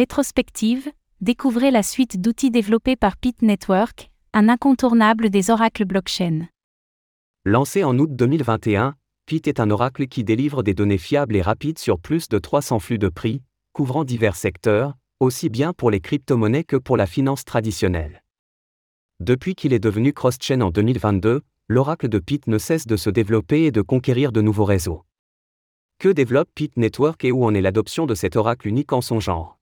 Rétrospective, découvrez la suite d'outils développés par Pit Network, un incontournable des oracles blockchain. Lancé en août 2021, Pit est un oracle qui délivre des données fiables et rapides sur plus de 300 flux de prix, couvrant divers secteurs, aussi bien pour les crypto-monnaies que pour la finance traditionnelle. Depuis qu'il est devenu cross-chain en 2022, l'oracle de Pit ne cesse de se développer et de conquérir de nouveaux réseaux. Que développe Pit Network et où en est l'adoption de cet oracle unique en son genre?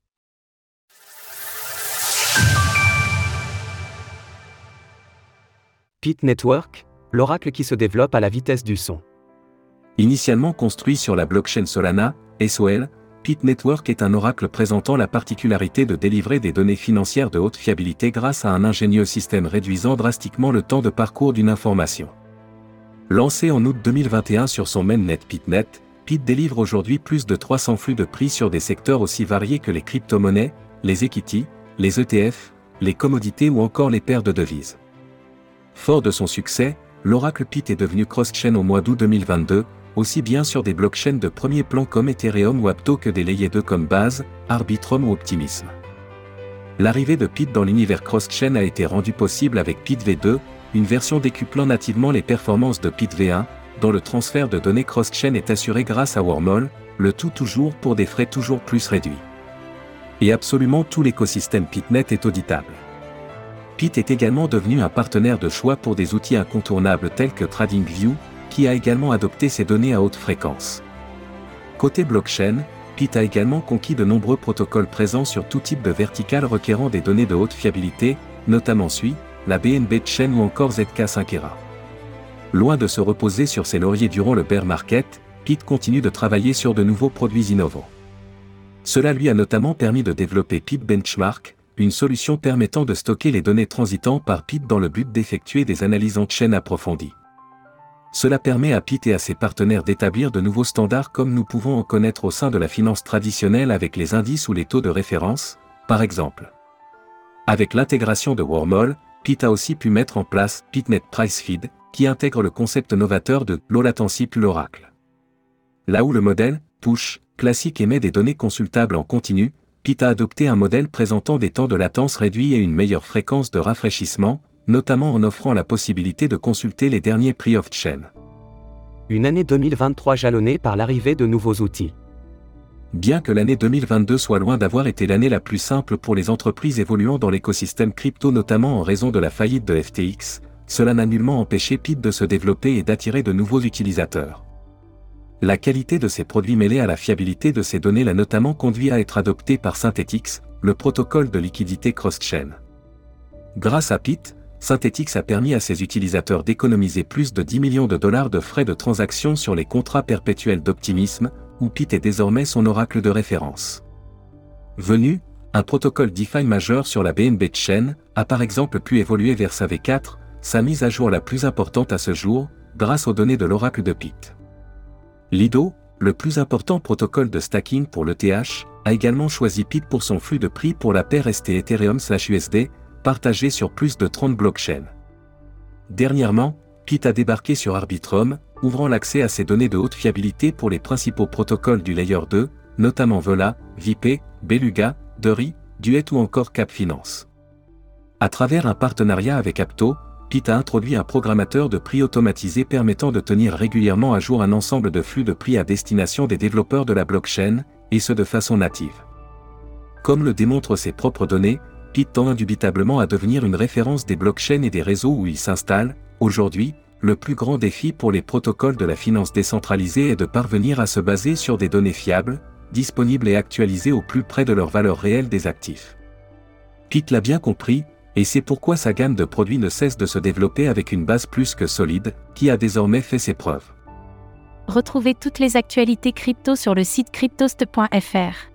Pit Network, l'oracle qui se développe à la vitesse du son. Initialement construit sur la blockchain Solana, SOL, Pit Network est un oracle présentant la particularité de délivrer des données financières de haute fiabilité grâce à un ingénieux système réduisant drastiquement le temps de parcours d'une information. Lancé en août 2021 sur son mainnet PitNet, Pit délivre aujourd'hui plus de 300 flux de prix sur des secteurs aussi variés que les crypto-monnaies, les equity, les ETF, les commodités ou encore les paires de devises. Fort de son succès, l'oracle Pit est devenu cross-chain au mois d'août 2022, aussi bien sur des blockchains de premier plan comme Ethereum ou Apto que des layers 2 comme Base, Arbitrum ou Optimism. L'arrivée de Pit dans l'univers cross-chain a été rendue possible avec Pit V2, une version décuplant nativement les performances de Pit V1, dont le transfert de données cross-chain est assuré grâce à Wormhole, le tout toujours pour des frais toujours plus réduits. Et absolument tout l'écosystème PitNet est auditable. Pit est également devenu un partenaire de choix pour des outils incontournables tels que TradingView, qui a également adopté ces données à haute fréquence. Côté blockchain, Pit a également conquis de nombreux protocoles présents sur tout type de verticale requérant des données de haute fiabilité, notamment SUI, la BNB Chain ou encore ZK5ERA. Loin de se reposer sur ses lauriers durant le bear market, Pit continue de travailler sur de nouveaux produits innovants. Cela lui a notamment permis de développer Pit Benchmark, une solution permettant de stocker les données transitant par Pit dans le but d'effectuer des analyses en chaîne approfondies. Cela permet à Pit et à ses partenaires d'établir de nouveaux standards comme nous pouvons en connaître au sein de la finance traditionnelle avec les indices ou les taux de référence, par exemple. Avec l'intégration de Wormhole, Pit a aussi pu mettre en place PitNet Price Feed, qui intègre le concept novateur de low latency plus l'oracle. Là où le modèle, push, classique émet des données consultables en continu, Pit a adopté un modèle présentant des temps de latence réduits et une meilleure fréquence de rafraîchissement, notamment en offrant la possibilité de consulter les derniers prix off-chain. Une année 2023 jalonnée par l'arrivée de nouveaux outils. Bien que l'année 2022 soit loin d'avoir été l'année la plus simple pour les entreprises évoluant dans l'écosystème crypto notamment en raison de la faillite de FTX, cela n'a nullement empêché PIT de se développer et d'attirer de nouveaux utilisateurs. La qualité de ces produits mêlée à la fiabilité de ces données l'a notamment conduit à être adopté par Synthetix, le protocole de liquidité cross-chain. Grâce à PIT, Synthetix a permis à ses utilisateurs d'économiser plus de 10 millions de dollars de frais de transaction sur les contrats perpétuels d'optimisme, où PIT est désormais son oracle de référence. Venu, un protocole DeFi majeur sur la BNB Chain a par exemple pu évoluer vers sa V4, sa mise à jour la plus importante à ce jour, grâce aux données de l'oracle de PIT. Lido, le plus important protocole de stacking pour l'ETH, a également choisi PIT pour son flux de prix pour la paire ST Ethereum/USD, partagé sur plus de 30 blockchains. Dernièrement, Pit a débarqué sur Arbitrum, ouvrant l'accès à ces données de haute fiabilité pour les principaux protocoles du Layer 2, notamment Vola, VIP, Beluga, Dury, Duet ou encore Cap Finance. À travers un partenariat avec Apto, Pit a introduit un programmateur de prix automatisé permettant de tenir régulièrement à jour un ensemble de flux de prix à destination des développeurs de la blockchain, et ce de façon native. Comme le démontrent ses propres données, Pit tend indubitablement à devenir une référence des blockchains et des réseaux où il s'installe. Aujourd'hui, le plus grand défi pour les protocoles de la finance décentralisée est de parvenir à se baser sur des données fiables, disponibles et actualisées au plus près de leur valeur réelle des actifs. Pit l'a bien compris, et c'est pourquoi sa gamme de produits ne cesse de se développer avec une base plus que solide, qui a désormais fait ses preuves. Retrouvez toutes les actualités crypto sur le site cryptost.fr.